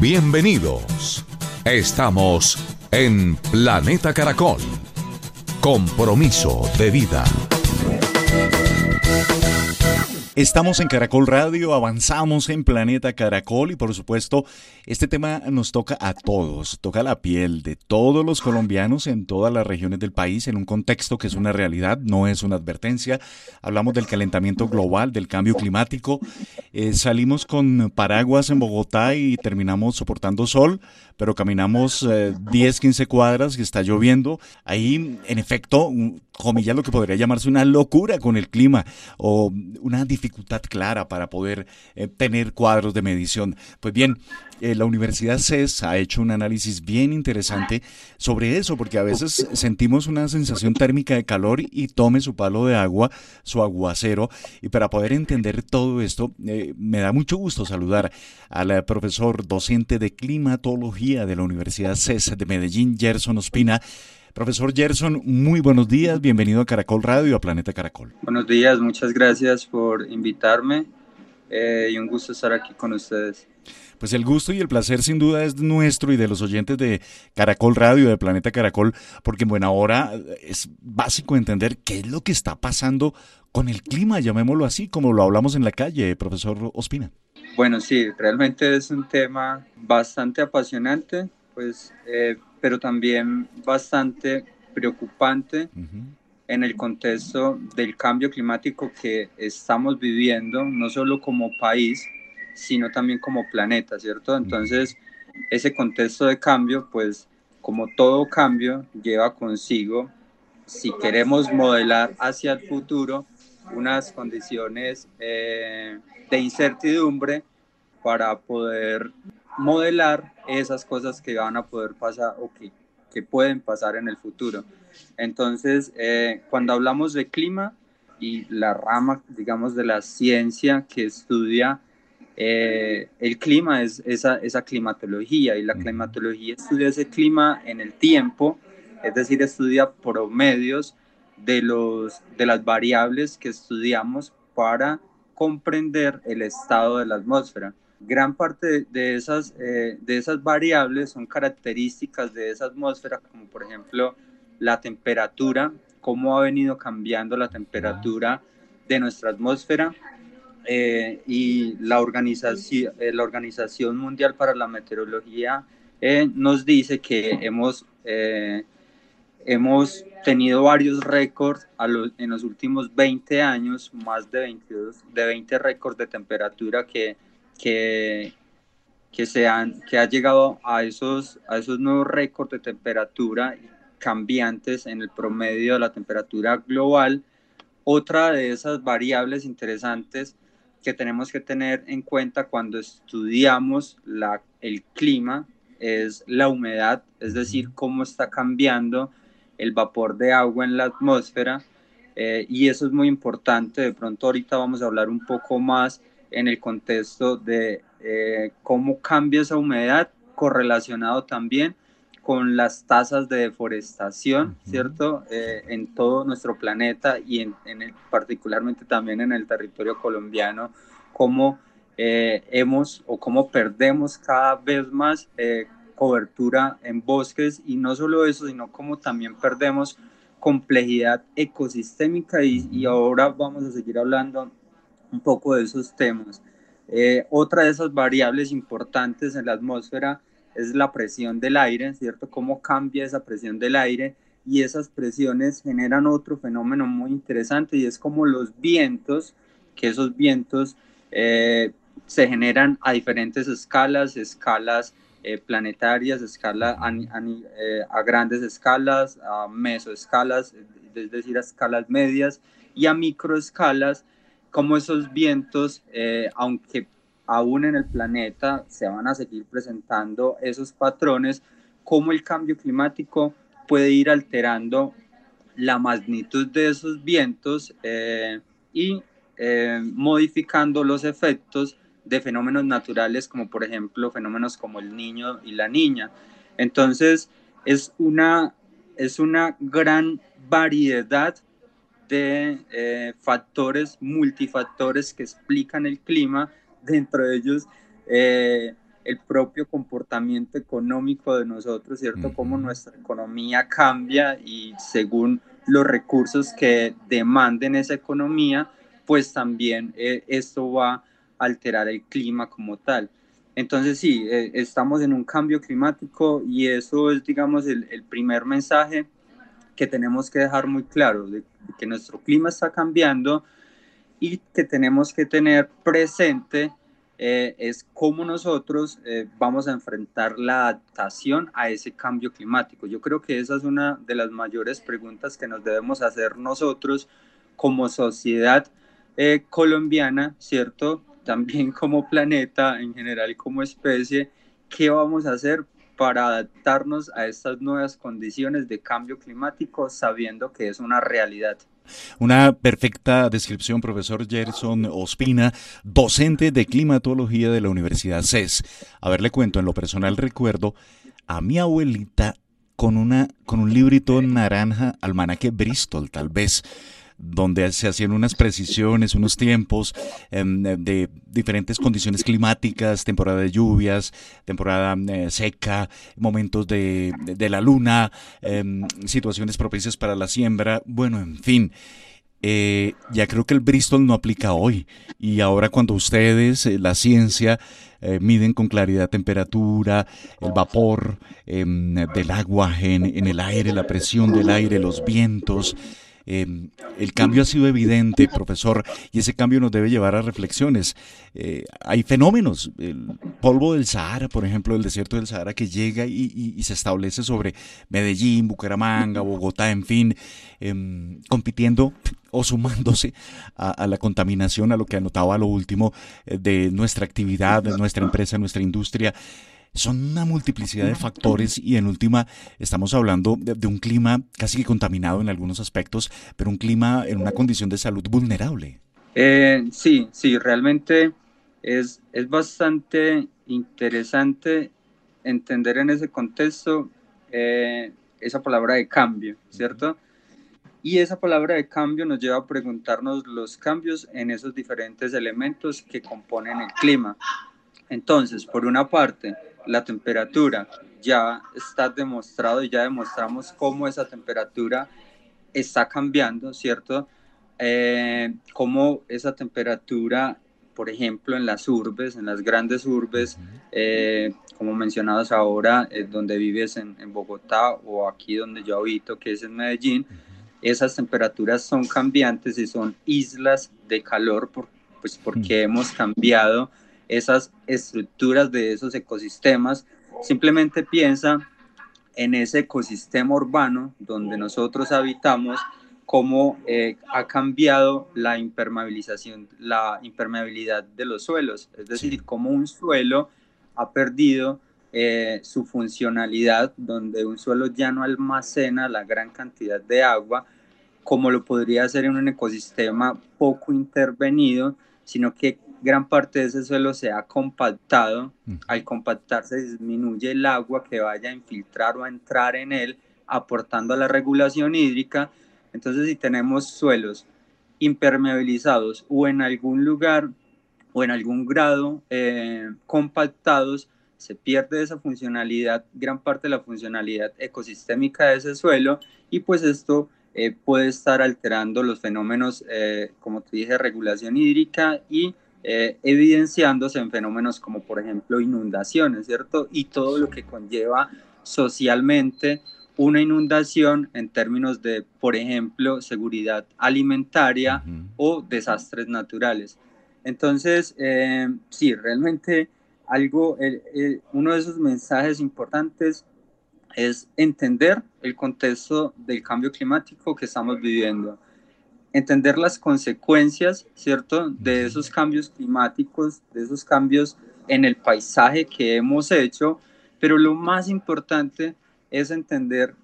Bienvenidos. Estamos en Planeta Caracol. Compromiso de vida. Estamos en Caracol Radio, avanzamos en Planeta Caracol y por supuesto este tema nos toca a todos, toca la piel de todos los colombianos en todas las regiones del país en un contexto que es una realidad, no es una advertencia. Hablamos del calentamiento global, del cambio climático. Eh, salimos con paraguas en Bogotá y terminamos soportando sol, pero caminamos 10, eh, 15 cuadras y está lloviendo. Ahí, en efecto, comillas, lo que podría llamarse una locura con el clima o una dificultad clara para poder eh, tener cuadros de medición. Pues bien, eh, la Universidad CES ha hecho un análisis bien interesante sobre eso, porque a veces sentimos una sensación térmica de calor y tome su palo de agua, su aguacero. Y para poder entender todo esto, eh, me da mucho gusto saludar al profesor docente de climatología de la Universidad CES de Medellín, Gerson Ospina. Profesor Gerson, muy buenos días, bienvenido a Caracol Radio, a Planeta Caracol. Buenos días, muchas gracias por invitarme eh, y un gusto estar aquí con ustedes. Pues el gusto y el placer sin duda es nuestro y de los oyentes de Caracol Radio, de Planeta Caracol, porque en buena hora es básico entender qué es lo que está pasando con el clima, llamémoslo así, como lo hablamos en la calle, profesor Ospina. Bueno, sí, realmente es un tema bastante apasionante, pues eh, pero también bastante preocupante en el contexto del cambio climático que estamos viviendo, no solo como país, sino también como planeta, ¿cierto? Entonces, ese contexto de cambio, pues como todo cambio, lleva consigo, si queremos modelar hacia el futuro, unas condiciones eh, de incertidumbre para poder modelar esas cosas que van a poder pasar o que, que pueden pasar en el futuro. Entonces, eh, cuando hablamos de clima y la rama, digamos, de la ciencia que estudia eh, el clima es esa, esa climatología y la climatología estudia ese clima en el tiempo, es decir, estudia promedios de, los, de las variables que estudiamos para comprender el estado de la atmósfera gran parte de esas, eh, de esas variables son características de esa atmósfera, como por ejemplo la temperatura, cómo ha venido cambiando la temperatura de nuestra atmósfera. Eh, y la organización, eh, la organización Mundial para la Meteorología nos dice que hemos, hemos tenido varios récords en los últimos 20 años, más de 22, de 20 récords de temperatura que que, que, sean, que ha llegado a esos, a esos nuevos récords de temperatura cambiantes en el promedio de la temperatura global. Otra de esas variables interesantes que tenemos que tener en cuenta cuando estudiamos la, el clima es la humedad, es decir, cómo está cambiando el vapor de agua en la atmósfera. Eh, y eso es muy importante. De pronto ahorita vamos a hablar un poco más en el contexto de eh, cómo cambia esa humedad correlacionado también con las tasas de deforestación, ¿cierto? Eh, en todo nuestro planeta y en, el, particularmente también en el territorio colombiano, cómo eh, hemos o cómo perdemos cada vez más cobertura en bosques y no solo eso, sino cómo también perdemos complejidad ecosistémica y, y ahora vamos a seguir hablando un poco de esos temas. Eh, otra de esas variables importantes en la atmósfera es la presión del aire, ¿cierto? Cómo cambia esa presión del aire y esas presiones generan otro fenómeno muy interesante y es como los vientos, que esos vientos eh, se generan a diferentes escalas, escalas eh, planetarias, escala a, grandes escalas, a mesoescalas, es decir, a escalas medias y a microescalas como esos vientos, eh, aunque aún en el planeta se van a seguir presentando esos patrones, cómo el cambio climático puede ir alterando la magnitud de esos vientos eh, y eh, modificando los efectos de fenómenos naturales como por ejemplo fenómenos como el niño y la niña. Entonces es una, es una gran variedad de eh, factores, multifactores que explican el clima, dentro de ellos eh, el propio comportamiento económico de nosotros, ¿cierto? Cómo nuestra economía cambia y según los recursos que demanden esa economía, pues también eh, esto va a alterar el clima como tal. Entonces sí, estamos en un cambio climático y eso es, digamos, el, el primer mensaje que tenemos que dejar muy claro, de, que nuestro clima está cambiando y que tenemos que tener presente eh, es cómo nosotros eh, vamos a enfrentar la adaptación a ese cambio climático. Yo creo que esa es una de las mayores preguntas que nos debemos hacer nosotros como sociedad eh, colombiana, ¿cierto? También como planeta en general, como especie, ¿qué vamos a hacer para adaptarnos a estas nuevas condiciones de cambio climático sabiendo que es una realidad. Una perfecta descripción, profesor Gerson Ospina, docente de climatología de la Universidad CES. A ver, le cuento, en lo personal recuerdo a mi abuelita con, una, con un librito naranja, almanaque Bristol, tal vez donde se hacían unas precisiones, unos tiempos em, de diferentes condiciones climáticas, temporada de lluvias, temporada eh, seca, momentos de, la luna, em, situaciones propicias para la siembra, bueno, en fin. Eh, ya creo que el Bristol no aplica hoy. Y ahora cuando ustedes, eh, la ciencia, miden con claridad temperatura, el vapor em, del agua en el aire, la presión del aire, los vientos, Em, el cambio ha sido evidente, profesor, y ese cambio nos debe llevar a reflexiones. Eh, hay fenómenos, el polvo del Sahara, por ejemplo, el desierto del Sahara, que llega y, se establece sobre Medellín, Bucaramanga, Bogotá, en fin, em, compitiendo o sumándose a, la contaminación, a lo que anotaba lo último eh, de nuestra actividad, de nuestra empresa, nuestra industria son una multiplicidad de factores y en última estamos hablando de, un clima casi que contaminado en algunos aspectos, pero un clima en una condición de salud vulnerable. Eh, sí, sí, realmente es, es bastante interesante entender en ese contexto eh, esa palabra de cambio, ¿cierto? Y esa palabra de cambio nos lleva a preguntarnos los cambios en esos diferentes elementos que componen el clima. Entonces, por una parte, la temperatura. Ya está demostrado y ya demostramos cómo esa temperatura está cambiando, ¿cierto? Eh, cómo esa temperatura, por ejemplo, en las urbes, en las grandes urbes, eh, como mencionabas ahora, eh, donde vives en, Bogotá o aquí donde yo habito, que es en Medellín, esas temperaturas son cambiantes y son islas de calor pues porque hemos cambiado esas estructuras de esos ecosistemas, simplemente piensa en ese ecosistema urbano donde nosotros habitamos, cómo eh, ha cambiado la impermeabilización, la impermeabilidad de los suelos, es decir, cómo un suelo ha perdido eh, su funcionalidad, donde un suelo ya no almacena la gran cantidad de agua, como lo podría hacer en un ecosistema poco intervenido, sino que gran parte de ese suelo se ha compactado. Al compactarse disminuye el agua que vaya a infiltrar o a entrar en él, aportando a la regulación hídrica. Entonces, si tenemos suelos impermeabilizados o en algún lugar o en algún grado eh, compactados, se pierde esa funcionalidad, gran parte de la funcionalidad ecosistémica de ese suelo y pues esto eh, puede estar alterando los fenómenos, eh, como te dije, regulación hídrica y eh, evidenciándose en fenómenos como por ejemplo inundaciones, ¿cierto? Y todo lo que conlleva socialmente una inundación en términos de, por ejemplo, seguridad alimentaria o desastres naturales. Entonces, eh, sí, realmente algo, uno de esos mensajes importantes es entender el contexto del cambio climático que estamos viviendo entender las consecuencias, ¿cierto?, de esos cambios climáticos, de esos cambios en el paisaje que hemos hecho, pero lo más importante es entender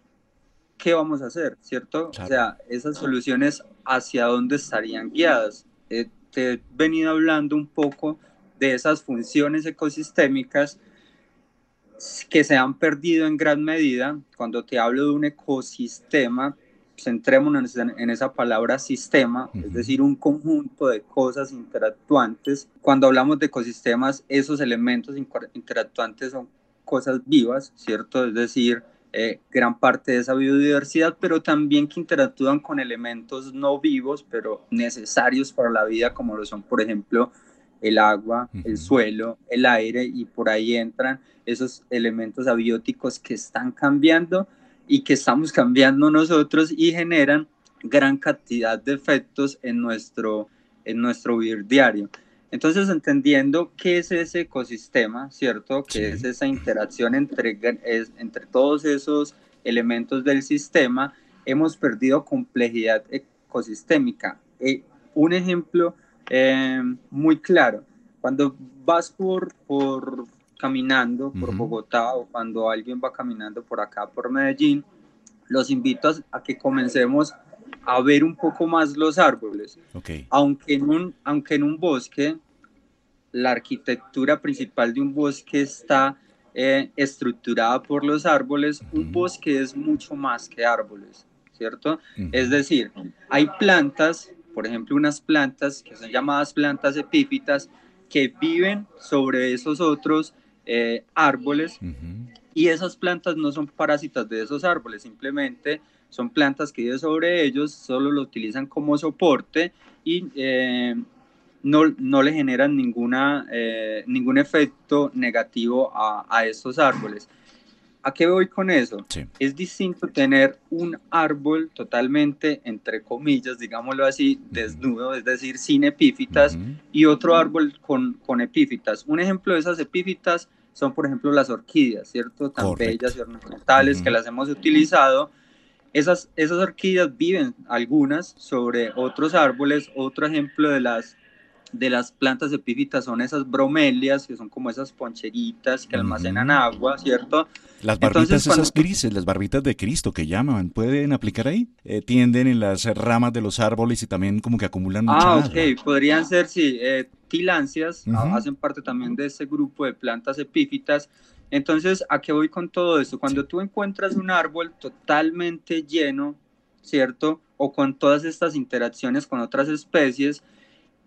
qué vamos a hacer, ¿cierto? O sea, esas soluciones hacia dónde estarían guiadas. Eh, te he venido hablando un poco de esas funciones ecosistémicas que se han perdido en gran medida. Cuando te hablo de un ecosistema, centrémonos en, esa palabra sistema, es decir, un conjunto de cosas interactuantes. Cuando hablamos de ecosistemas, esos elementos interactuantes son cosas vivas, ¿cierto? Es decir, eh, gran parte de esa biodiversidad, pero también que interactúan con elementos no vivos, pero necesarios para la vida, como lo son, por ejemplo, el agua, el suelo, el aire, y por ahí entran esos elementos abióticos que están cambiando y que estamos cambiando nosotros y generan gran cantidad de efectos en nuestro, en nuestro vivir diario. Entonces, entendiendo qué es ese ecosistema, ¿cierto? ¿Qué es esa interacción entre, entre todos esos elementos del sistema? Hemos perdido complejidad ecosistémica. Eh, un ejemplo eh, muy claro, cuando vas por, por caminando por Bogotá o cuando alguien va caminando por acá, por Medellín, los invito a, que comencemos a ver un poco más los árboles. Okay. Aunque, en un, aunque en un bosque, la arquitectura principal de un bosque está eh, estructurada por los árboles, un bosque es mucho más que árboles, ¿cierto? Es decir, hay plantas, por ejemplo, unas plantas que son llamadas plantas epífitas, que viven sobre esos otros eh, árboles y esas plantas no son parásitas de esos árboles, simplemente son plantas que viven sobre ellos, solo lo utilizan como soporte y eh, no, no, le generan ninguna, eh, ningún efecto negativo a, a, estos árboles. ¿A qué voy con eso? Es distinto tener un árbol totalmente, entre comillas, digámoslo así, desnudo, es decir, sin epífitas, y otro árbol con, con epífitas. Un ejemplo de esas epífitas son, por ejemplo, las orquídeas, ¿cierto? Tan bellas y ornamentales que las hemos utilizado. Esas, esas orquídeas viven algunas sobre otros árboles. Otro ejemplo de las, de las plantas epífitas son esas bromelias, que son como esas poncheritas que almacenan agua, ¿cierto? Las barbitas esas grises, las barbitas de Cristo que llaman, ¿pueden aplicar ahí? Eh, tienden en las ramas de los árboles y también como que acumulan mucha Ah, ok, podrían ser, sí. Eh, tilancias, hacen parte también de ese grupo de plantas epífitas. Entonces, ¿a qué voy con todo esto? Cuando tú encuentras un árbol totalmente lleno, ¿cierto? O con todas estas interacciones con otras especies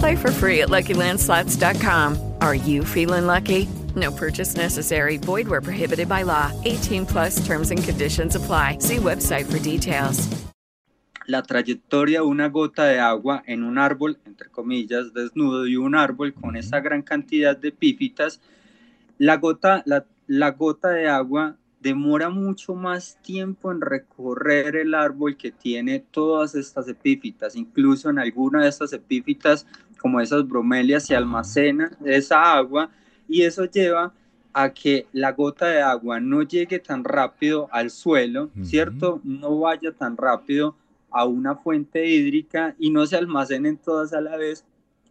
Play for free at LuckyLandSlots.com. Are you feeling lucky? No purchase necessary. Void where prohibited by law. 18 plus terms and conditions apply. See website for details. la trayectoria de una gota de agua en un árbol, entre comillas, desnudo y un árbol con esa gran cantidad de epífitas, la gota, la, gota de agua demora mucho más tiempo en recorrer el árbol que tiene todas estas epífitas. Incluso en alguna de estas epífitas, como esas bromelias, se almacena esa agua y eso lleva a que la gota de agua no llegue tan rápido al suelo, ¿cierto? No vaya tan rápido a una fuente hídrica y no se almacenen todas a la vez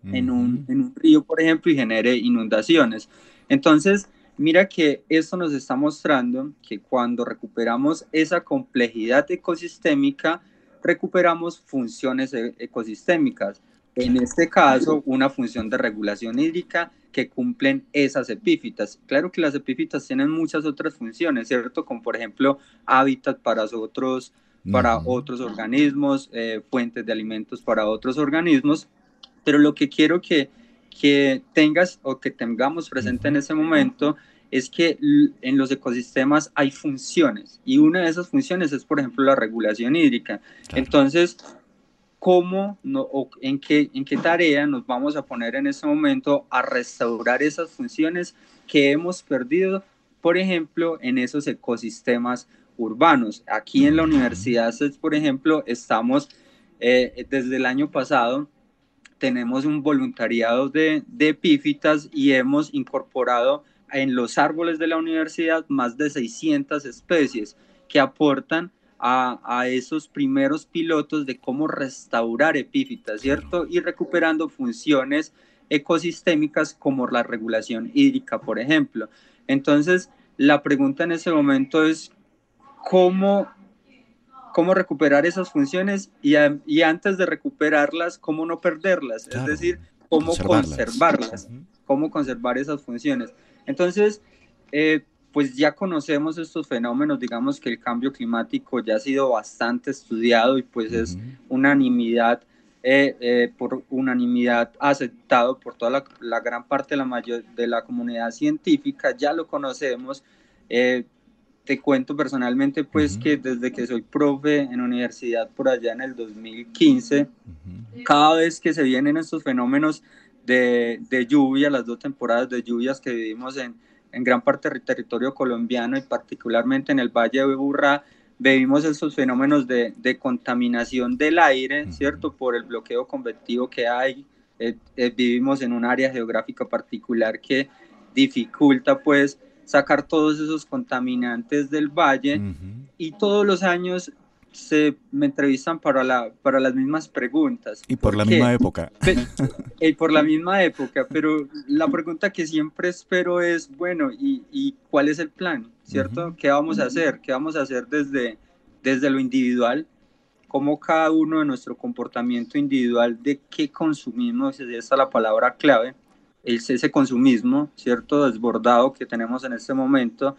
en, un, en un río, por ejemplo, y genere inundaciones. Entonces, mira que esto nos está mostrando que cuando recuperamos esa complejidad ecosistémica, recuperamos funciones e, ecosistémicas. En este caso, una función de regulación hídrica que cumplen esas epífitas. Claro que las epífitas tienen muchas otras funciones, ¿cierto? Como por ejemplo hábitat para otros, para otros organismos, eh, fuentes de alimentos para otros organismos, pero lo que quiero que, que tengas o que tengamos presente en ese momento es que en los ecosistemas hay funciones y una de esas funciones es, por ejemplo, la regulación hídrica. Entonces, ¿cómo no, o en, qué, en qué tarea nos vamos a poner en ese momento a restaurar esas funciones que hemos perdido, por ejemplo, en esos ecosistemas urbanos? Aquí en la Universidad, por ejemplo, estamos eh, desde el año pasado tenemos un voluntariado de, de epífitas y hemos incorporado en los árboles de la universidad más de 600 especies que aportan a, a, esos primeros pilotos de cómo restaurar epífitas, ¿cierto? Y recuperando funciones ecosistémicas como la regulación hídrica, por ejemplo. Entonces, la pregunta en ese momento es cómo, cómo recuperar esas funciones y, y antes de recuperarlas, cómo no perderlas, es decir, cómo conservarlas, cómo conservar esas funciones. Entonces, eh, pues ya conocemos estos fenómenos, digamos que el cambio climático ya ha sido bastante estudiado y pues es unanimidad, eh, eh, por unanimidad aceptado por toda la, gran parte de la, mayor, de la comunidad científica, ya lo conocemos. te cuento personalmente pues que desde que soy profe en universidad por allá en el 2015, cada vez que se vienen estos fenómenos de, de, lluvia, las dos temporadas de lluvias que vivimos en, en gran parte del territorio colombiano y particularmente en el Valle de Burra, vivimos esos fenómenos de, de contaminación del aire, ¿cierto? Por el bloqueo convectivo que hay. Eh, eh, vivimos en un área geográfica particular que dificulta pues sacar todos esos contaminantes del valle y todos los años se me entrevistan para, la, para las mismas preguntas. Y por la misma época. y por la misma época, pero la pregunta que siempre espero es, bueno, ¿y, y cuál es el plan? ¿Cierto? ¿Qué vamos a hacer? ¿Qué vamos a hacer desde, desde lo individual? ¿Cómo cada uno de nuestro comportamiento individual de qué consumimos? Esa es la palabra clave. Es ese consumismo, ¿cierto? Desbordado que tenemos en este momento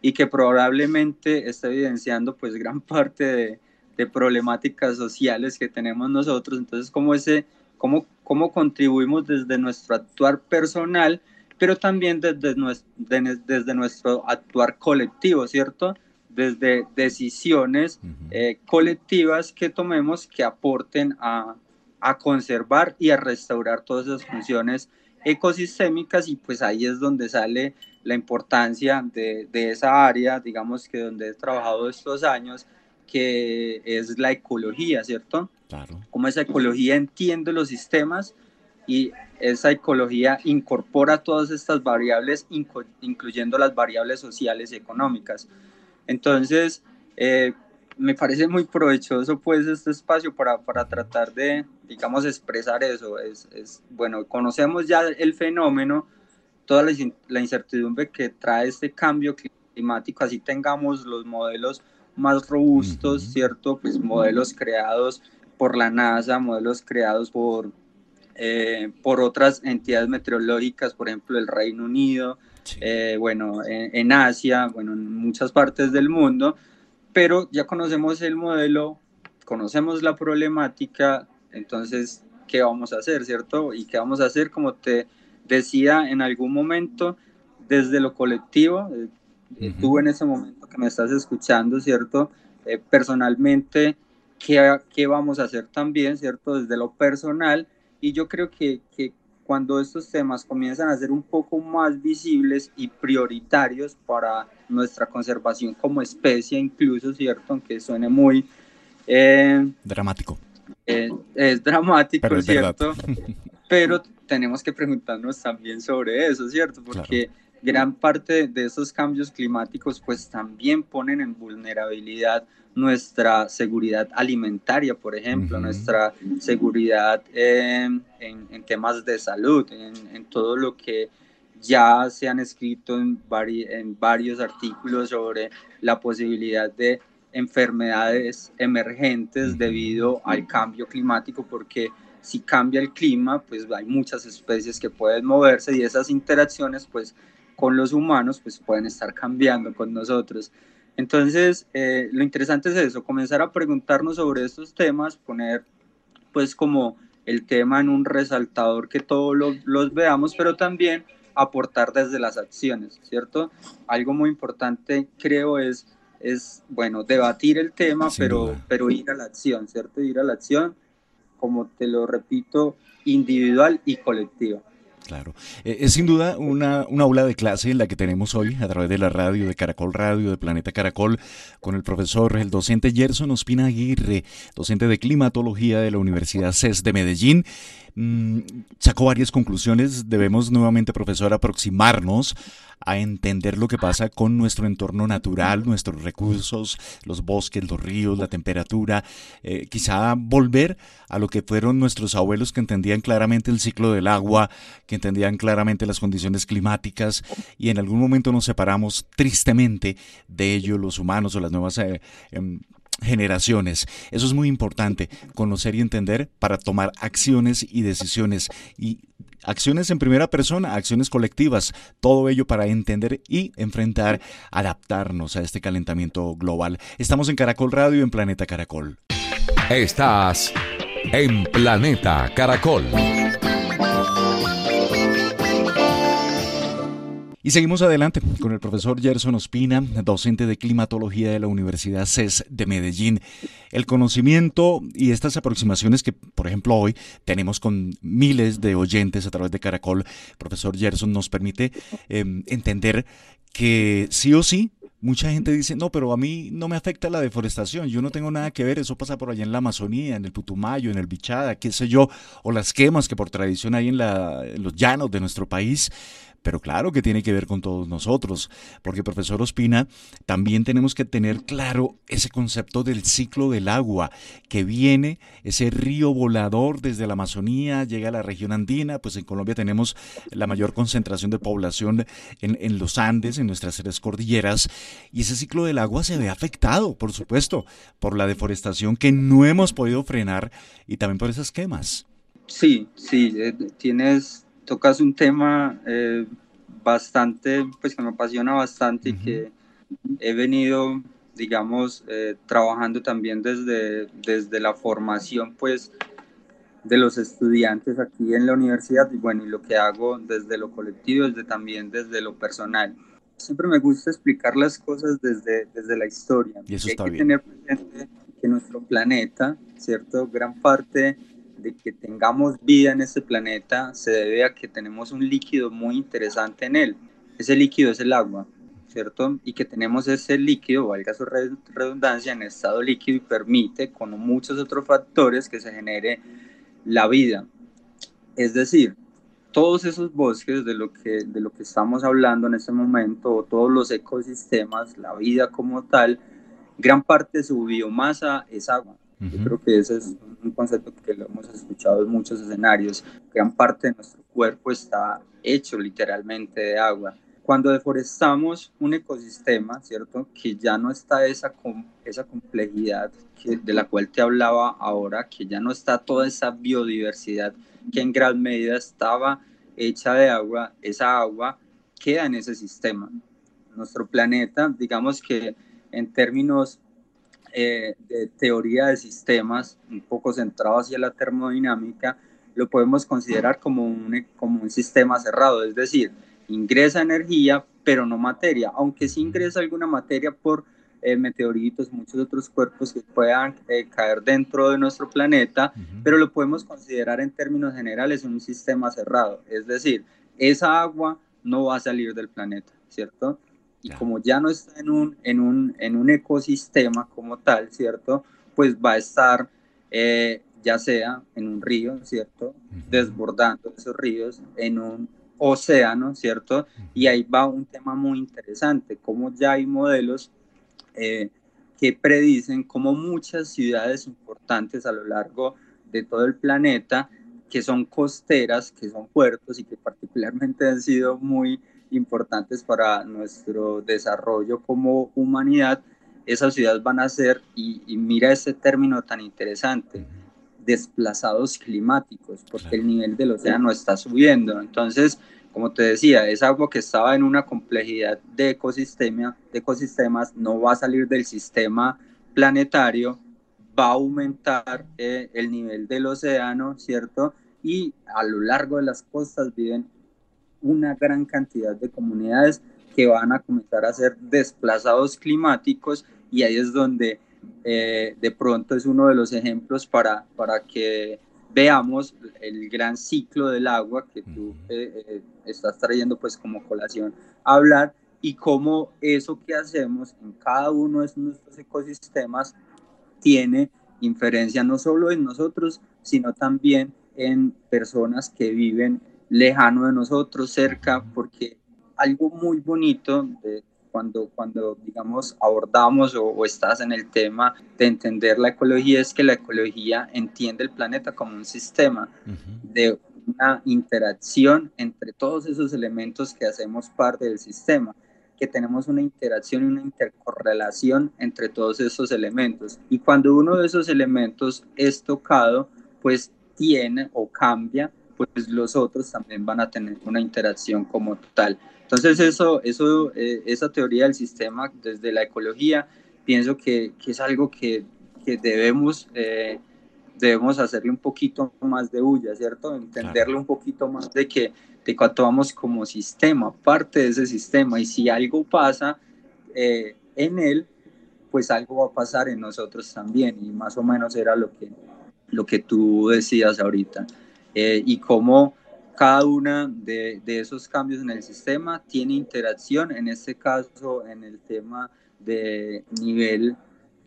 y que probablemente está evidenciando pues gran parte de, de problemáticas sociales que tenemos nosotros. Entonces, ¿cómo, ese, cómo, cómo contribuimos desde nuestro actuar personal, pero también desde nuestro, desde nuestro actuar colectivo, ¿cierto? Desde decisiones eh, colectivas que tomemos que aporten a, a conservar y a restaurar todas esas funciones ecosistémicas y pues ahí es donde sale la importancia de, de, esa área, digamos que donde he trabajado estos años, que es la ecología, ¿cierto? Claro. Cómo esa ecología entiende los sistemas y esa ecología incorpora todas estas variables, incluyendo las variables sociales y económicas. Entonces, eh, me parece muy provechoso pues este espacio para, para tratar de, digamos, expresar eso. Es, es, bueno, conocemos ya el fenómeno, toda la, incertidumbre que trae este cambio climático, así tengamos los modelos más robustos, ¿cierto? Pues modelos creados por la NASA, modelos creados por, eh, por otras entidades meteorológicas, por ejemplo, el Reino Unido, eh, bueno, en, en, Asia, bueno, en muchas partes del mundo, pero ya conocemos el modelo, conocemos la problemática, entonces, ¿qué vamos a hacer, cierto? Y qué vamos a hacer, como te decía en algún momento desde lo colectivo, eh, tú en ese momento que me estás escuchando, ¿cierto? Eh, personalmente, ¿qué, ¿qué, vamos a hacer también, ¿cierto? Desde lo personal. Y yo creo que, que cuando estos temas comienzan a ser un poco más visibles y prioritarios para nuestra conservación como especie, incluso, ¿cierto? Aunque suene muy... Eh, dramático. es dramático, ¿cierto? Pero tenemos que preguntarnos también sobre eso, ¿cierto? Porque gran parte de esos cambios climáticos pues también ponen en vulnerabilidad nuestra seguridad alimentaria, por ejemplo, nuestra seguridad en, temas de salud, en, todo lo que ya se han escrito en, en varios artículos sobre la posibilidad de enfermedades emergentes debido al cambio climático, porque si cambia el clima, pues hay muchas especies que pueden moverse y esas interacciones pues con los humanos pues pueden estar cambiando con nosotros. Entonces, eh, lo interesante es eso, comenzar a preguntarnos sobre estos temas, poner pues como el tema en un resaltador que todos los veamos, pero también aportar desde las acciones, ¿cierto? Algo muy importante creo es, es bueno, debatir el tema, pero, pero ir a la acción, ¿cierto? Ir a la acción, como te lo repito, individual y colectiva. Claro. Eh, es sin duda una, una, aula de clase en la que tenemos hoy a través de la radio, de Caracol Radio, de Planeta Caracol, con el profesor, el docente Gerson Ospina Aguirre, docente de climatología de la Universidad CES de Medellín. Mm, sacó varias conclusiones. Debemos nuevamente, profesor, aproximarnos a entender lo que pasa con nuestro entorno natural, nuestros recursos, los bosques, los ríos, la temperatura. Eh, quizá volver a lo que fueron nuestros abuelos que entendían claramente el ciclo del agua, que entendían claramente las condiciones climáticas y en algún momento nos separamos tristemente de ello los humanos o las nuevas eh, em, generaciones. Eso es muy importante, conocer y entender para tomar acciones y decisiones y acciones en primera persona, acciones colectivas, todo ello para entender y enfrentar, adaptarnos a este calentamiento global. Estamos en Caracol Radio en Planeta Caracol. Estás en Planeta Caracol. Y seguimos adelante con el profesor Gerson Ospina, docente de climatología de la Universidad CES de Medellín. El conocimiento y estas aproximaciones que, por ejemplo, hoy tenemos con miles de oyentes a través de Caracol, profesor Gerson nos permite em, entender que sí o sí Mucha gente dice, no, pero a mí no me afecta la deforestación, yo no tengo nada que ver, eso pasa por allá en la Amazonía, en el Putumayo, en el Bichada, qué sé yo, o las quemas que por tradición hay en, los llanos de nuestro país pero claro que tiene que ver con todos nosotros, porque profesor Ospina, también tenemos que tener claro ese concepto del ciclo del agua, que viene ese río volador desde la Amazonía, llega a la región andina, pues en Colombia tenemos la mayor concentración de población en, en los Andes, en nuestras tres cordilleras, y ese ciclo del agua se ve afectado, por supuesto, por la deforestación que no hemos podido frenar y también por esas quemas. Sí, sí, eh, tienes tocas un tema eh, bastante, pues que me apasiona bastante y que he venido, digamos, eh, trabajando también desde, desde la formación, pues, de los estudiantes aquí en la universidad y bueno, y lo que hago desde lo colectivo, desde también desde lo personal. Siempre me gusta explicar las cosas desde, desde la historia. Y eso está hay que bien. tener presente que nuestro planeta, ¿cierto? Gran parte de que tengamos vida en este planeta se debe a que tenemos un líquido muy interesante en él. Ese líquido es el agua, ¿cierto? Y que tenemos ese líquido, valga su redundancia, en estado líquido y permite, con muchos otros factores, que se genere la vida. Es decir, todos esos bosques de lo que, de lo que estamos hablando en este momento, o todos los ecosistemas, la vida como tal, gran parte de su biomasa es agua. Yo creo que ese es un concepto que lo hemos escuchado en muchos escenarios. Gran parte de nuestro cuerpo está hecho literalmente de agua. Cuando deforestamos un ecosistema, ¿cierto? Que ya no está esa, esa complejidad que, de la cual te hablaba ahora, que ya no está toda esa biodiversidad que en gran medida estaba hecha de agua, esa agua queda en ese sistema. Nuestro planeta, digamos que en términos eh, de teoría de sistemas, un poco centrado hacia la termodinámica, lo podemos considerar como un, como un sistema cerrado, es decir, ingresa energía, pero no materia, aunque sí ingresa alguna materia por eh, meteoritos, muchos otros cuerpos que puedan eh, caer dentro de nuestro planeta, pero lo podemos considerar en términos generales un sistema cerrado, es decir, esa agua no va a salir del planeta, ¿cierto? Y como ya no está en un, en un, en un ecosistema como tal, ¿cierto? Pues va a estar eh, ya sea en un río, ¿cierto? Desbordando esos ríos, en un océano, ¿cierto? Y ahí va un tema muy interesante, como ya hay modelos eh, que predicen cómo muchas ciudades importantes a lo largo de todo el planeta, que son costeras, que son puertos y que particularmente han sido muy importantes para nuestro desarrollo como humanidad, esas ciudades van a ser, y, mira ese término tan interesante, desplazados climáticos, porque el nivel del océano está subiendo. Entonces, como te decía, es agua que estaba en una complejidad de, ecosistema, de ecosistemas, no va a salir del sistema planetario, va a aumentar eh, el nivel del océano, ¿cierto? Y a lo largo de las costas viven una gran cantidad de comunidades que van a comenzar a ser desplazados climáticos y ahí es donde eh, de pronto es uno de los ejemplos para, para que veamos el gran ciclo del agua que tú eh, eh, estás trayendo pues como colación a hablar y cómo eso que hacemos en cada uno de nuestros ecosistemas tiene inferencia no solo en nosotros, sino también en personas que viven lejano de nosotros, cerca, porque algo muy bonito de cuando, cuando digamos, abordamos o, estás en el tema de entender la ecología es que la ecología entiende el planeta como un sistema de una interacción entre todos esos elementos que hacemos parte del sistema que tenemos una interacción y una intercorrelación entre todos esos elementos. Y cuando uno de esos elementos es tocado, pues tiene o cambia pues los otros también van a tener una interacción como tal. Entonces eso, eso eh, esa teoría del sistema desde la ecología, pienso que, que es algo que, que debemos, eh, debemos hacerle un poquito más de bulla, ¿cierto? Entenderle un poquito más de que, de que actuamos como sistema, parte de ese sistema, y si algo pasa eh, en él, pues algo va a pasar en nosotros también, y más o menos era lo que, lo que tú decías ahorita. Eh, y cómo cada uno de, de, esos cambios en el sistema tiene interacción, en este caso en el tema de nivel,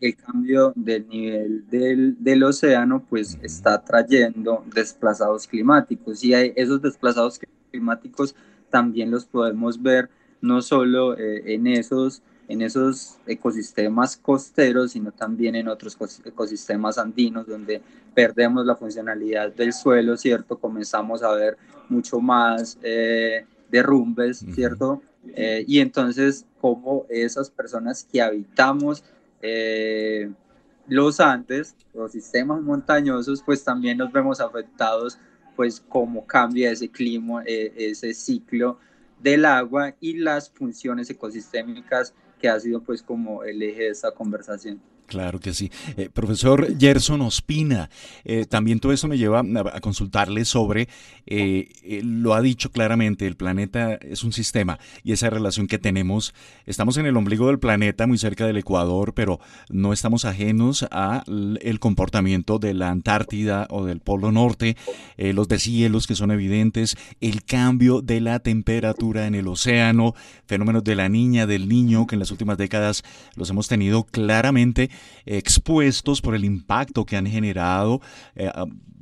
el cambio del nivel del, del océano, pues está trayendo desplazados climáticos. Y hay esos desplazados climáticos también los podemos ver no solo eh, en esos en esos ecosistemas costeros, sino también en otros ecosistemas andinos, donde perdemos la funcionalidad del suelo, ¿cierto? Comenzamos a ver mucho más eh, derrumbes, ¿cierto? Eh, y entonces, como esas personas que habitamos eh, los Andes, los sistemas montañosos, pues también nos vemos afectados, pues cómo cambia ese clima, ese ciclo del agua y las funciones ecosistémicas que ha sido pues como el eje de esta conversación. Claro que sí. Eh, profesor Gerson Ospina, eh, también todo eso me lleva a, consultarle sobre, eh, lo ha dicho claramente, el planeta es un sistema y esa relación que tenemos, estamos en el ombligo del planeta, muy cerca del Ecuador, pero no estamos ajenos al comportamiento de la Antártida o del Polo Norte, los deshielos que son evidentes, el cambio de la temperatura en el océano, fenómenos de la niña, del niño, que en las últimas décadas los hemos tenido claramente expuestos por el impacto que han generado eh,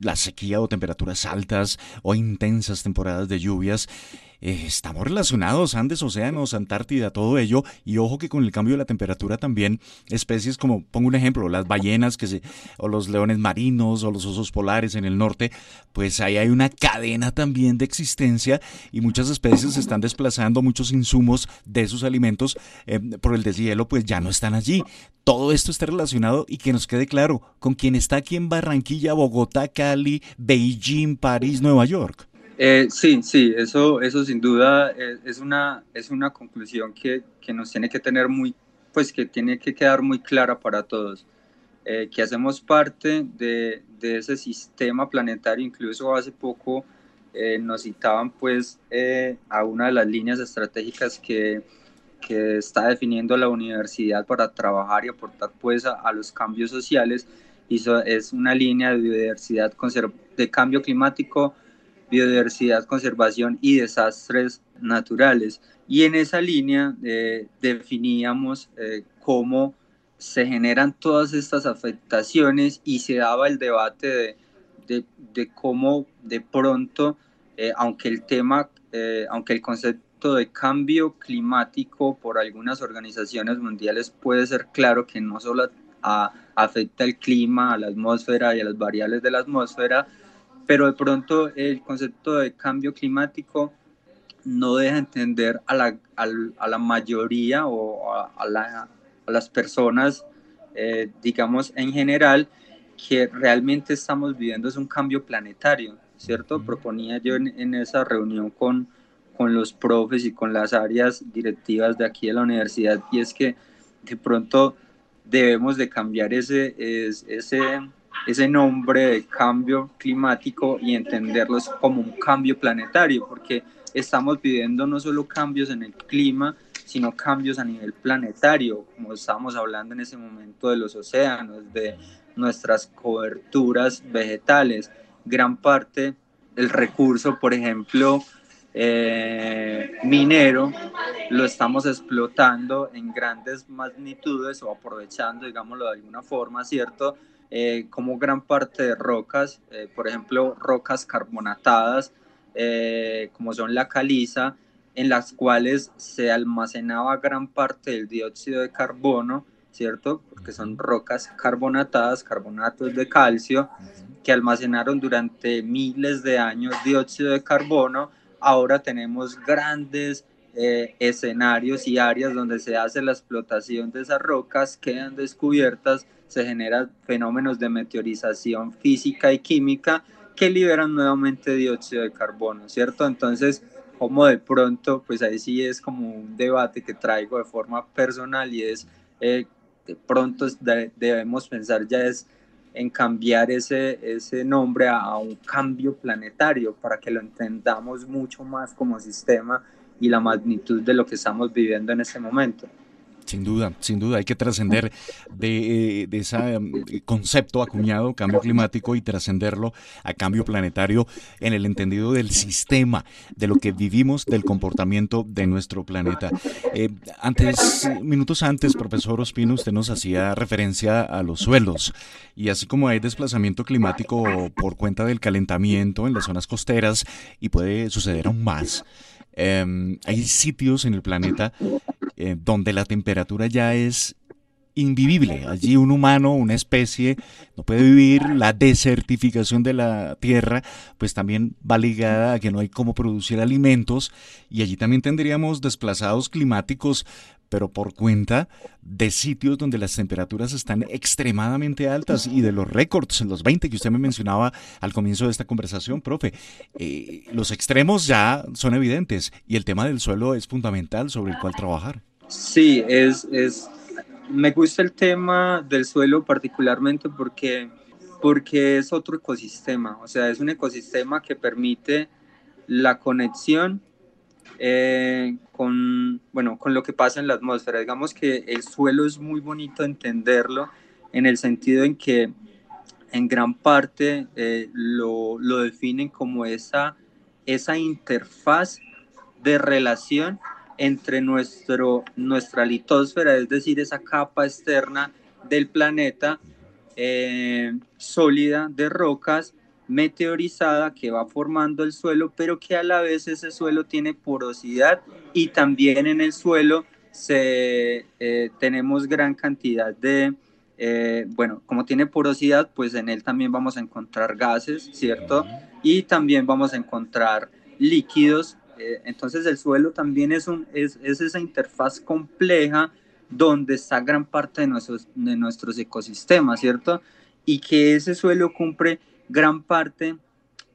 la sequía o temperaturas altas o intensas temporadas de lluvias. Eh, estamos relacionados, Andes, océanos, Antártida, todo ello, y ojo que con el cambio de la temperatura también especies como, pongo un ejemplo, las ballenas que se, o los leones marinos o los osos polares en el norte, pues ahí hay una cadena también de existencia y muchas especies se están desplazando, muchos insumos de sus alimentos eh, por el deshielo pues ya no están allí. Todo esto está relacionado y que nos quede claro con quien está aquí en Barranquilla, Bogotá, Cali, Beijing, París, Nueva York. Eh, sí, sí, eso, eso sin duda eh, es, una, es una conclusión que, que, nos tiene que tener muy, pues que tiene que quedar muy clara para todos, eh, que hacemos parte de, de, ese sistema planetario, incluso hace poco nos citaban pues a una de las líneas estratégicas que, que, está definiendo la universidad para trabajar y aportar pues a, a los cambios sociales, y eso es una línea de biodiversidad, de cambio climático, biodiversidad, conservación y desastres naturales. Y en esa línea eh, definíamos eh, cómo se generan todas estas afectaciones y se daba el debate de, de, cómo de pronto, eh, aunque el tema, aunque el concepto de cambio climático por algunas organizaciones mundiales puede ser claro que no solo afecta el clima, a la atmósfera y a las variables de la atmósfera, pero de pronto el concepto de cambio climático no deja entender a la, a, la mayoría o a, las personas, eh, digamos, en general, que realmente estamos viviendo es un cambio planetario, ¿cierto? Proponía yo en, esa reunión con, con los profes y con las áreas directivas de aquí de la universidad, y es que de pronto debemos de cambiar ese, ese, ese nombre de cambio climático y entenderlo como un cambio planetario, porque estamos viviendo no solo cambios en el clima, sino cambios a nivel planetario, como estábamos hablando en ese momento de los océanos, de nuestras coberturas vegetales. Gran parte del recurso, por ejemplo, eh, minero, lo estamos explotando en grandes magnitudes o aprovechando, digámoslo de alguna forma, ¿cierto? Eh, como gran parte de rocas, eh, por ejemplo, rocas carbonatadas, como son la caliza, en las cuales se almacenaba gran parte del dióxido de carbono, ¿cierto? Porque son rocas carbonatadas, carbonatos de calcio, que almacenaron durante miles de años dióxido de carbono. Ahora tenemos grandes eh, escenarios y áreas donde se hace la explotación de esas rocas, quedan descubiertas, se generan fenómenos de meteorización física y química que liberan nuevamente dióxido de carbono, ¿cierto? Entonces, como de pronto, pues ahí sí es como un debate que traigo de forma personal y es, eh, de pronto debemos pensar ya es en cambiar ese, ese nombre a, un cambio planetario para que lo entendamos mucho más como sistema y la magnitud de lo que estamos viviendo en este momento. Sin duda, sin duda, hay que trascender de, de, ese um, concepto acuñado, cambio climático, y trascenderlo a cambio planetario en el entendido del sistema, de lo que vivimos, del comportamiento de nuestro planeta. Eh, antes, minutos antes, profesor Ospino, usted nos hacía referencia a los suelos, y así como hay desplazamiento climático por cuenta del calentamiento en las zonas costeras, y puede suceder aún más, em, hay sitios en el planeta eh, donde la temperatura ya es invivible. Allí un humano, una especie, no puede vivir. La desertificación de la tierra, pues también va ligada a que no hay cómo producir alimentos. Y allí también tendríamos desplazados climáticos, pero por cuenta de sitios donde las temperaturas están extremadamente altas y de los récords, los 20 que usted me mencionaba al comienzo de esta conversación, profe. Eh, los extremos ya son evidentes y el tema del suelo es fundamental sobre el cual trabajar. Sí, es, es, me gusta el tema del suelo particularmente porque, porque es otro ecosistema, o sea, es un ecosistema que permite la conexión eh, con, bueno, con lo que pasa en la atmósfera. Digamos que el suelo es muy bonito entenderlo en el sentido en que en gran parte eh, lo, lo definen como esa, esa interfaz de relación entre nuestro, nuestra litosfera, es decir, esa capa externa del planeta eh, sólida de rocas meteorizada que va formando el suelo, pero que a la vez ese suelo tiene porosidad y también en el suelo se, eh, tenemos gran cantidad de, eh, bueno, como tiene porosidad, pues en él también vamos a encontrar gases, ¿cierto? Y también vamos a encontrar líquidos eh, entonces el suelo también es, un, es, esa interfaz compleja donde está gran parte de nuestros, de nuestros ecosistemas, ¿cierto? Y que ese suelo cumple gran parte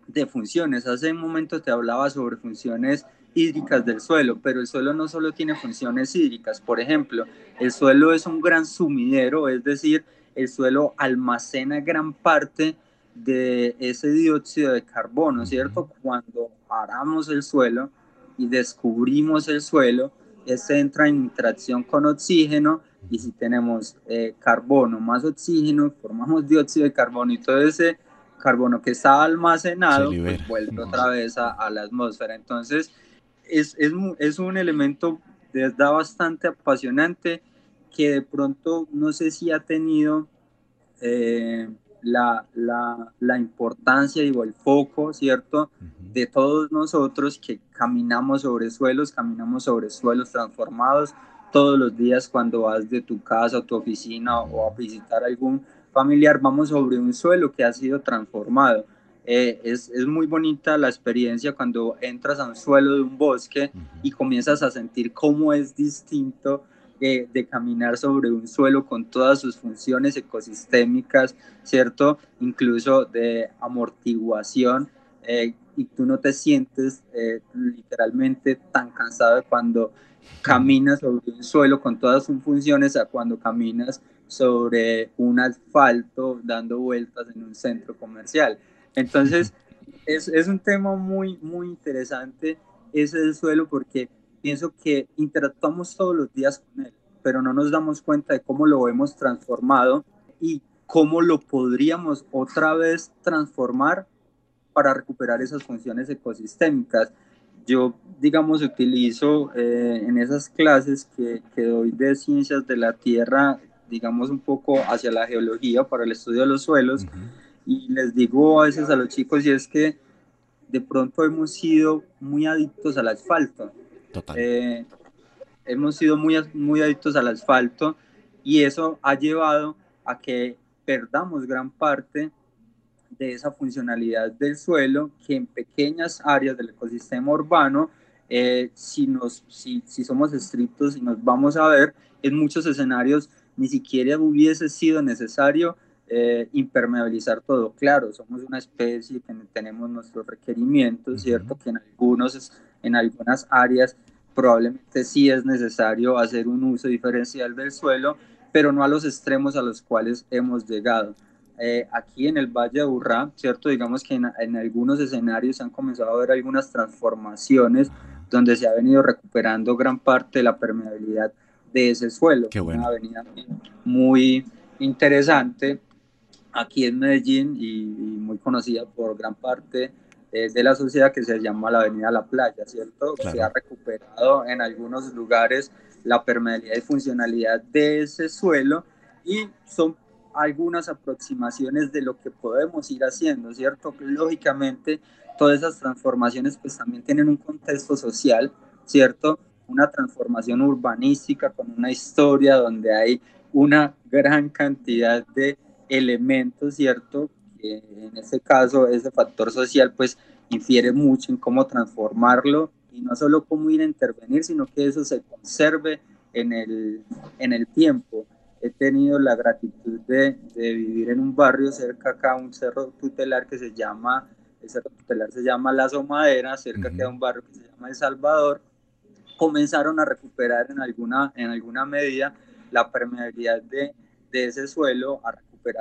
de funciones. Hace un momento te hablaba sobre funciones hídricas del suelo, pero el suelo no solo tiene funciones hídricas, por ejemplo, el suelo es un gran sumidero, es decir, el suelo almacena gran parte de ese dióxido de carbono, ¿cierto? Cuando aramos el suelo y descubrimos el suelo, este entra en interacción con oxígeno y si tenemos eh, carbono más oxígeno, formamos dióxido de carbono y todo ese carbono que está almacenado pues, vuelve otra vez a, la atmósfera. Entonces, es, es, es un elemento da bastante apasionante que de pronto no sé si ha tenido eh, la, la, la, importancia, digo, el foco, ¿cierto? De todos nosotros que caminamos sobre suelos, caminamos sobre suelos transformados todos los días cuando vas de tu casa a tu oficina o a visitar algún familiar, vamos sobre un suelo que ha sido transformado. Eh, es, es, muy bonita la experiencia cuando entras a un suelo de un bosque y comienzas a sentir cómo es distinto eh, de caminar sobre un suelo con todas sus funciones ecosistémicas, ¿cierto? Incluso de amortiguación, eh, y tú no te sientes eh, literalmente tan cansado de cuando caminas sobre un suelo con todas sus funciones a cuando caminas sobre un asfalto dando vueltas en un centro comercial. Entonces, es, es un tema muy, muy interesante ese del suelo porque pienso que interactuamos todos los días con él, pero no nos damos cuenta de cómo lo hemos transformado y cómo lo podríamos otra vez transformar para recuperar esas funciones ecosistémicas. Yo, digamos, utilizo eh, en esas clases que, que, doy de ciencias de la tierra, digamos, un poco hacia la geología para el estudio de los suelos, y les digo a veces a los chicos, y es que de pronto hemos sido muy adictos al asfalto. Eh, hemos sido muy, muy adictos al asfalto y eso ha llevado a que perdamos gran parte de esa funcionalidad del suelo que en pequeñas áreas del ecosistema urbano, eh, si, nos, si, si somos estrictos y nos vamos a ver, en muchos escenarios ni siquiera hubiese sido necesario eh, impermeabilizar todo. Claro, somos una especie que tenemos nuestros requerimientos, ¿cierto? Que en, algunos, en algunas áreas probablemente sí es necesario hacer un uso diferencial del suelo, pero no a los extremos a los cuales hemos llegado. Eh, aquí en el Valle de Urrá, ¿cierto? Digamos que en, en, algunos escenarios se han comenzado a ver algunas transformaciones donde se ha venido recuperando gran parte de la permeabilidad de ese suelo. Qué bueno. Una avenida muy interesante aquí en Medellín y, muy conocida por gran parte eh, de la sociedad que se llama la Avenida La Playa, ¿cierto? Se ha recuperado en algunos lugares la permeabilidad y funcionalidad de ese suelo y son algunas aproximaciones de lo que podemos ir haciendo, ¿cierto? Lógicamente, todas esas transformaciones pues también tienen un contexto social, ¿cierto? Una transformación urbanística con una historia donde hay una gran cantidad de elementos, ¿cierto? Que en este caso ese factor social pues infiere mucho en cómo transformarlo y no solo cómo ir a intervenir, sino que eso se conserve en el, en el tiempo. He tenido la gratitud de, de vivir en un barrio cerca acá, un cerro tutelar que se llama, el cerro tutelar se llama La Somadera, cerca de un barrio que se llama El Salvador, comenzaron a recuperar en alguna, en alguna medida la permeabilidad de, de ese suelo, a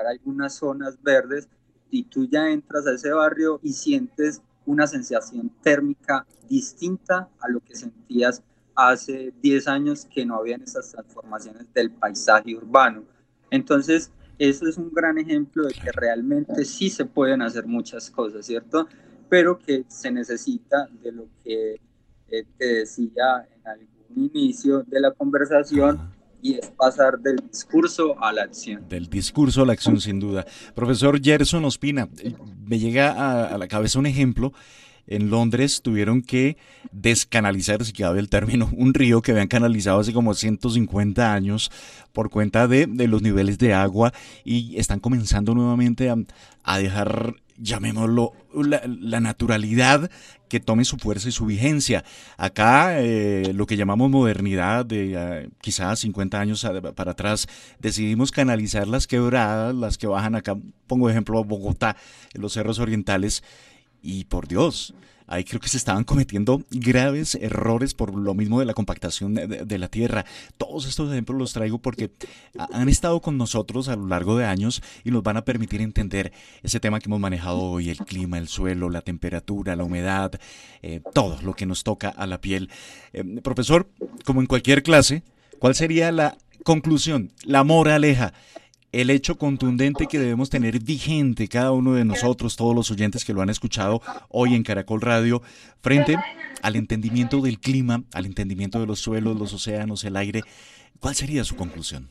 algunas zonas verdes y tú ya entras a ese barrio y sientes una sensación térmica distinta a lo que sentías hace 10 años que no habían esas transformaciones del paisaje urbano. Entonces, eso es un gran ejemplo de que realmente sí se pueden hacer muchas cosas, ¿cierto? Pero que se necesita de lo que eh, decía en algún inicio de la conversación, y es pasar del discurso a la acción. Del discurso a la acción, sin duda. Profesor Gerson Ospina, me llega a, la cabeza un ejemplo. En Londres tuvieron que descanalizar, si cabe el término, un río que habían canalizado hace como 150 años por cuenta de, de los niveles de agua y están comenzando nuevamente a, a dejar llamémoslo, la, naturalidad que tome su fuerza y su vigencia. Acá, eh, lo que llamamos modernidad, de uh, quizás 50 años para atrás, decidimos canalizar las quebradas, las que bajan acá, pongo ejemplo Bogotá, en los cerros orientales, y por Dios, ahí creo que se estaban cometiendo graves errores por lo mismo de la compactación de, la tierra. Todos estos ejemplos los traigo porque han estado con nosotros a lo largo de años y nos van a permitir entender ese tema que hemos manejado hoy, el clima, el suelo, la temperatura, la humedad, eh, todo lo que nos toca a la piel. Eh, profesor, como en cualquier clase, ¿cuál sería la conclusión, la moraleja? El hecho contundente que debemos tener vigente cada uno de nosotros, todos los oyentes que lo han escuchado hoy en Caracol Radio, frente al entendimiento del clima, al entendimiento de los suelos, los océanos, el aire. ¿Cuál sería su conclusión?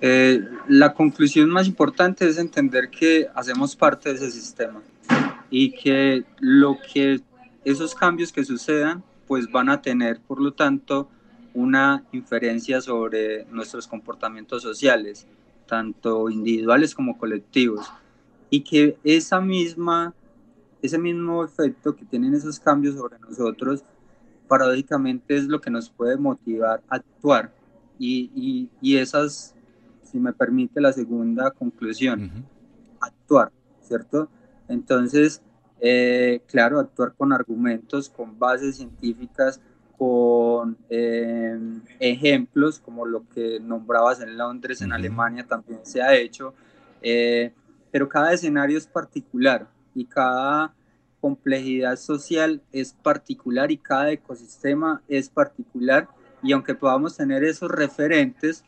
Eh, la conclusión más importante es entender que hacemos parte de ese sistema y que lo que esos cambios que sucedan pues van a tener por lo tanto una inferencia sobre nuestros comportamientos sociales tanto individuales como colectivos, y que esa misma, ese mismo efecto que tienen esos cambios sobre nosotros, paradójicamente es lo que nos puede motivar a actuar, y, y, esas, si me permite la segunda conclusión, actuar, ¿cierto? Entonces, eh, claro, actuar con argumentos, con bases científicas, con eh, ejemplos, como lo que nombrabas en Londres, en Alemania también se ha hecho, eh, pero cada escenario es particular y cada complejidad social es particular y cada ecosistema es particular. Y aunque podamos tener esos referentes,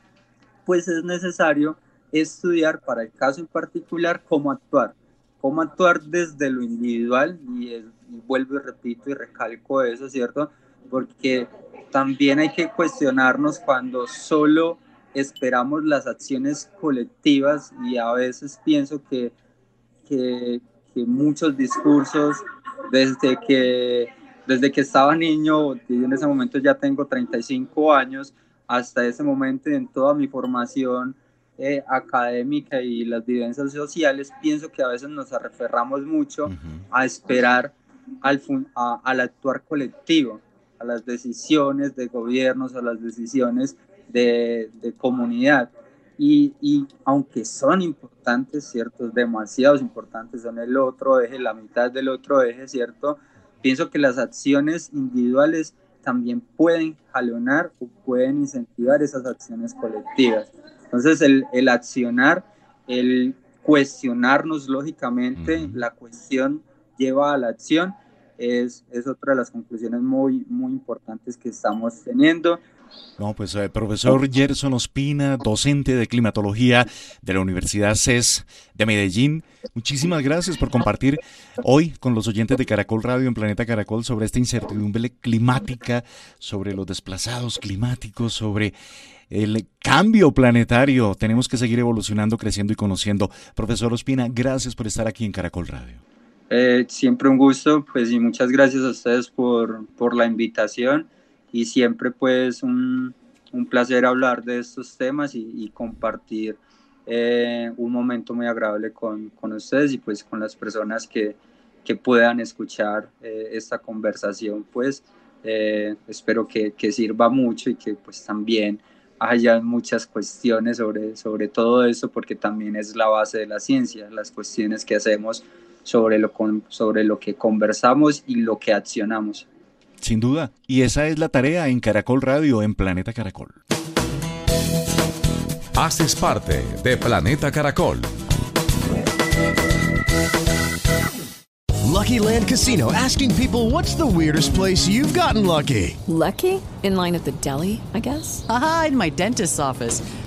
pues es necesario estudiar para el caso en particular cómo actuar, cómo actuar desde lo individual. Y, vuelvo y repito y recalco eso, ¿cierto? Porque también hay que cuestionarnos cuando solo esperamos las acciones colectivas y a veces pienso que, que, que muchos discursos desde que desde que estaba niño, y en ese momento ya tengo 35 años, hasta ese momento en toda mi formación eh, académica y las vivencias sociales, pienso que a veces nos aferramos mucho a esperar al, al actuar colectivo, a las decisiones de gobiernos, a las decisiones de, de comunidad. Y, y, aunque son importantes, ¿cierto? Demasiados importantes, son el otro eje, la mitad del otro eje, ¿cierto? Pienso que las acciones individuales también pueden jalonar o pueden incentivar esas acciones colectivas. Entonces, el, el accionar, el cuestionarnos lógicamente, la cuestión lleva a la acción, es, es otra de las conclusiones muy, muy importantes que estamos teniendo. No, pues eh, profesor Gerson Ospina, docente de climatología de la Universidad CES de Medellín, muchísimas gracias por compartir hoy con los oyentes de Caracol Radio en Planeta Caracol sobre esta incertidumbre climática, sobre los desplazados climáticos, sobre el cambio planetario. Tenemos que seguir evolucionando, creciendo y conociendo. Profesor Ospina, gracias por estar aquí en Caracol Radio. Eh, siempre un gusto, pues y muchas gracias a ustedes por, por la invitación. Y siempre pues un, un placer hablar de estos temas y, compartir eh, un momento muy agradable con, con, ustedes y pues con las personas que, que puedan escuchar eh, esta conversación. Pues eh, espero que, que, sirva mucho y que pues también haya muchas cuestiones sobre, sobre todo eso porque también es la base de la ciencia, las cuestiones que hacemos sobre lo, sobre lo que conversamos y lo que accionamos. Sin duda. Y esa es la tarea en Caracol Radio, en Planeta Caracol. Haces parte de Planeta Caracol. Lucky Land Casino asking people what's the weirdest place you've gotten lucky. Lucky? In line at the deli, I guess. Aha, in my dentist's office.